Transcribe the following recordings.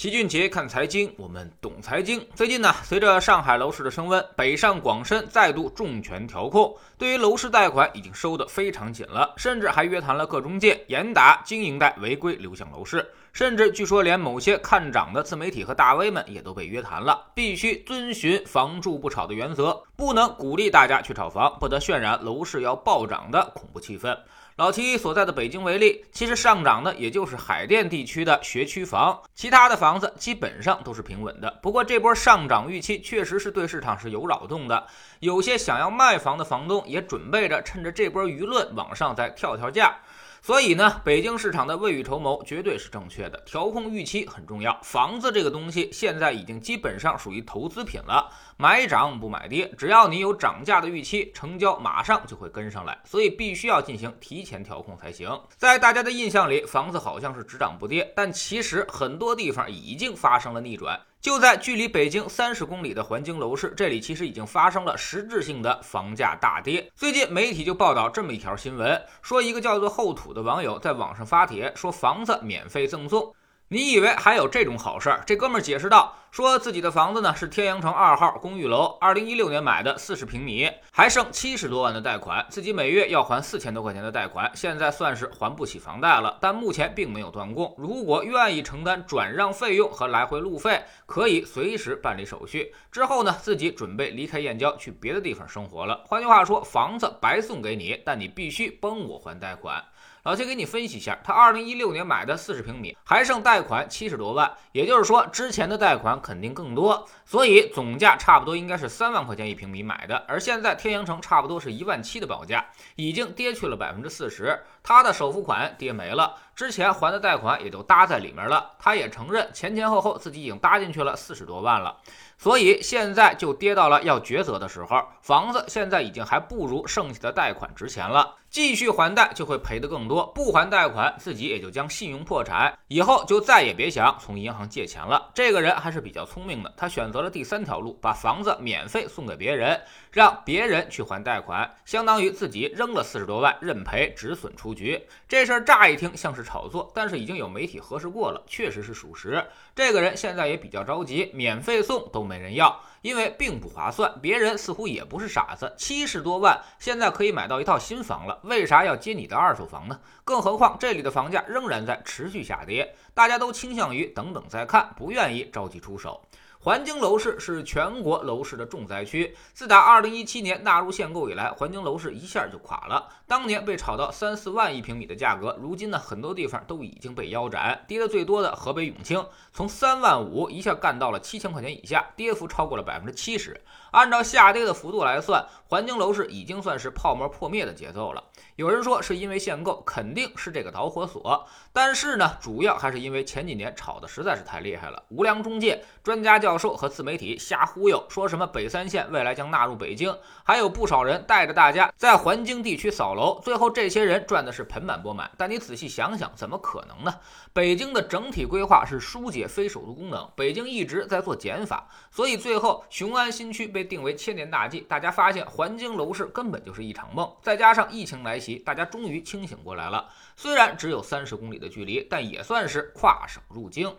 齐俊杰看财经，我们懂财经。最近呢，随着上海楼市的升温，北上广深再度重拳调控，对于楼市贷款已经收得非常紧了，甚至还约谈了各中介，严打经营贷违规流向楼市。甚至据说连某些看涨的自媒体和大 V 们也都被约谈了，必须遵循房住不炒的原则，不能鼓励大家去炒房，不得渲染楼市要暴涨的恐怖气氛。老七所在的北京为例，其实上涨的也就是海淀地区的学区房，其他的房子基本上都是平稳的。不过这波上涨预期确实是对市场是有扰动的，有些想要卖房的房东也准备着趁着这波舆论往上再跳跳价。所以呢，北京市场的未雨绸缪绝对是正确的，调控预期很重要。房子这个东西现在已经基本上属于投资品了，买涨不买跌，只要你有涨价的预期，成交马上就会跟上来。所以必须要进行提前调控才行。在大家的印象里，房子好像是只涨不跌，但其实很多地方已经发生了逆转。就在距离北京三十公里的环京楼市，这里其实已经发生了实质性的房价大跌。最近媒体就报道这么一条新闻，说一个叫做后土的网友在网上发帖，说房子免费赠送。你以为还有这种好事儿？这哥们儿解释道，说自己的房子呢是天阳城二号公寓楼，二零一六年买的，四十平米，还剩七十多万的贷款，自己每月要还四千多块钱的贷款，现在算是还不起房贷了，但目前并没有断供。如果愿意承担转让费用和来回路费，可以随时办理手续。之后呢，自己准备离开燕郊去别的地方生活了。换句话说，房子白送给你，但你必须帮我还贷款。老七给你分析一下，他二零一六年买的四十平米，还剩贷款七十多万，也就是说之前的贷款肯定更多，所以总价差不多应该是三万块钱一平米买的，而现在天阳城差不多是一万七的保价，已经跌去了百分之四十，他的首付款跌没了，之前还的贷款也都搭在里面了，他也承认前前后后自己已经搭进去了四十多万了。所以现在就跌到了要抉择的时候，房子现在已经还不如剩下的贷款值钱了，继续还贷就会赔得更多，不还贷款自己也就将信用破产，以后就再也别想从银行借钱了。这个人还是比较聪明的，他选择了第三条路，把房子免费送给别人，让别人去还贷款，相当于自己扔了四十多万，认赔止损出局。这事儿乍一听像是炒作，但是已经有媒体核实过了，确实是属实。这个人现在也比较着急，免费送都。没人要，因为并不划算。别人似乎也不是傻子，七十多万现在可以买到一套新房了，为啥要接你的二手房呢？更何况这里的房价仍然在持续下跌，大家都倾向于等等再看，不愿意着急出手。环京楼市是全国楼市的重灾区。自打二零一七年纳入限购以来，环京楼市一下就垮了。当年被炒到三四万一平米的价格，如今呢，很多地方都已经被腰斩。跌得最多的河北永清，从三万五一下干到了七千块钱以下，跌幅超过了百分之七十。按照下跌的幅度来算，环京楼市已经算是泡沫破灭的节奏了。有人说是因为限购，肯定是这个导火索。但是呢，主要还是因为前几年炒的实在是太厉害了，无良中介、专家教授和自媒体瞎忽悠，说什么北三县未来将纳入北京，还有不少人带着大家在环京地区扫楼，最后这些人赚的是盆满钵满。但你仔细想想，怎么可能呢？北京的整体规划是疏解非首都功能，北京一直在做减法，所以最后雄安新区被被定为千年大计。大家发现环京楼市根本就是一场梦，再加上疫情来袭，大家终于清醒过来了。虽然只有三十公里。的距离，但也算是跨省入京。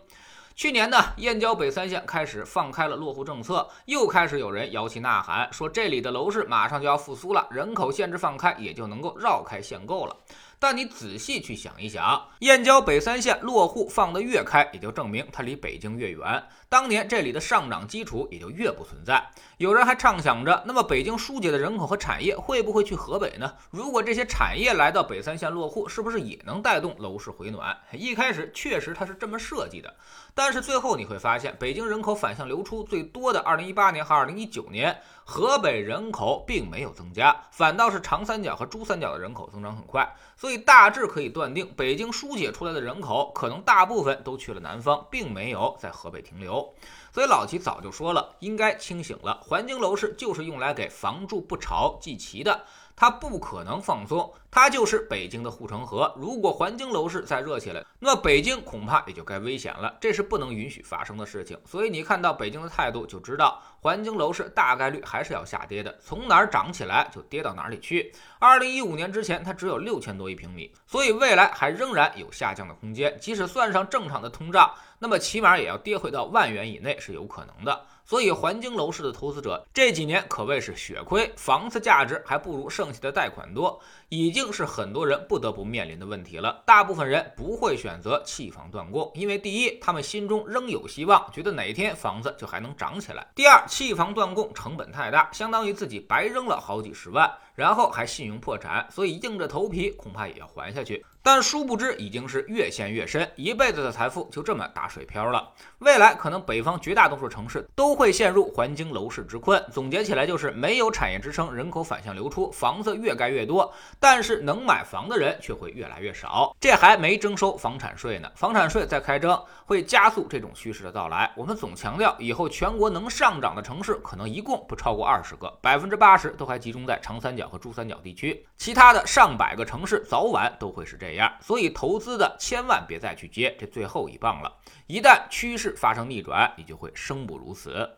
去年呢，燕郊北三县开始放开了落户政策，又开始有人摇旗呐喊，说这里的楼市马上就要复苏了，人口限制放开，也就能够绕开限购了。但你仔细去想一想，燕郊北三县落户放得越开，也就证明它离北京越远，当年这里的上涨基础也就越不存在。有人还畅想着，那么北京疏解的人口和产业会不会去河北呢？如果这些产业来到北三县落户，是不是也能带动楼市回暖？一开始确实它是这么设计的，但是最后你会发现，北京人口反向流出最多的2018年和2019年，河北人口并没有增加，反倒是长三角和珠三角的人口增长很快，所以。大致可以断定，北京疏解出来的人口可能大部分都去了南方，并没有在河北停留。所以老齐早就说了，应该清醒了。环京楼市就是用来给房住不炒祭旗的。它不可能放松，它就是北京的护城河。如果环京楼市再热起来，那北京恐怕也就该危险了。这是不能允许发生的事情。所以你看到北京的态度，就知道环京楼市大概率还是要下跌的。从哪儿涨起来就跌到哪里去。二零一五年之前，它只有六千多一平米，所以未来还仍然有下降的空间。即使算上正常的通胀。那么起码也要跌回到万元以内是有可能的。所以，环京楼市的投资者这几年可谓是血亏，房子价值还不如剩下的贷款多，已经是很多人不得不面临的问题了。大部分人不会选择弃房断供，因为第一，他们心中仍有希望，觉得哪天房子就还能涨起来；第二，弃房断供成本太大，相当于自己白扔了好几十万，然后还信用破产，所以硬着头皮恐怕也要还下去。但殊不知，已经是越陷越深，一辈子的财富就这么打水漂了。未来可能北方绝大多数城市都会陷入环京楼市之困。总结起来就是没有产业支撑，人口反向流出，房子越盖越多，但是能买房的人却会越来越少。这还没征收房产税呢，房产税再开征会加速这种趋势的到来。我们总强调，以后全国能上涨的城市可能一共不超过二十个，百分之八十都还集中在长三角和珠三角地区，其他的上百个城市早晚都会是这样。所以投资的千万别再去接这最后一棒了，一旦趋势发生逆转，你就会生不如死。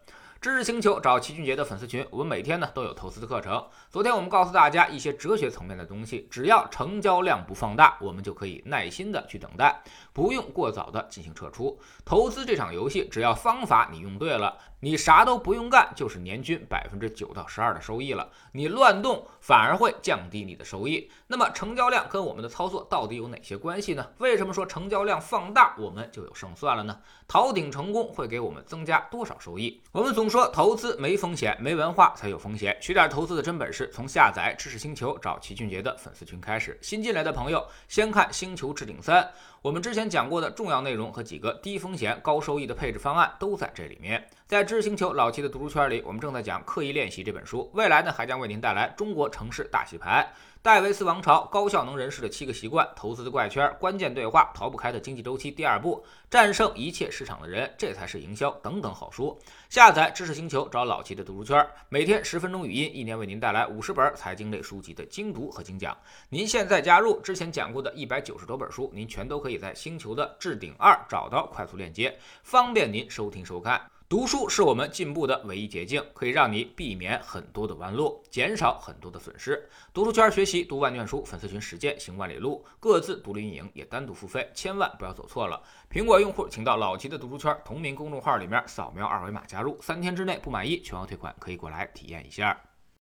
知识星球找齐俊杰的粉丝群，我们每天呢都有投资的课程。昨天我们告诉大家一些哲学层面的东西，只要成交量不放大，我们就可以耐心的去等待，不用过早的进行撤出。投资这场游戏，只要方法你用对了，你啥都不用干，就是年均百分之九到十二的收益了。你乱动反而会降低你的收益。那么成交量跟我们的操作到底有哪些关系呢？为什么说成交量放大我们就有胜算了呢？逃顶成功会给我们增加多少收益？我们总说投资没风险，没文化才有风险。学点投资的真本事，从下载知识星球找齐俊杰的粉丝群开始。新进来的朋友，先看《星球置顶三》，我们之前讲过的重要内容和几个低风险高收益的配置方案都在这里面。在知识星球老齐的读书圈里，我们正在讲《刻意练习》这本书，未来呢还将为您带来《中国城市大洗牌》。戴维斯王朝高效能人士的七个习惯，投资的怪圈，关键对话，逃不开的经济周期。第二步，战胜一切市场的人，这才是营销。等等好书，下载知识星球，找老齐的读书圈，每天十分钟语音，一年为您带来五十本财经类书籍的精读和精讲。您现在加入，之前讲过的一百九十多本书，您全都可以在星球的置顶二找到快速链接，方便您收听收看。读书是我们进步的唯一捷径，可以让你避免很多的弯路，减少很多的损失。读书圈学习读万卷书，粉丝群实践行万里路，各自独立运营也单独付费，千万不要走错了。苹果用户请到老齐的读书圈同名公众号里面扫描二维码加入，三天之内不满意全额退款，可以过来体验一下。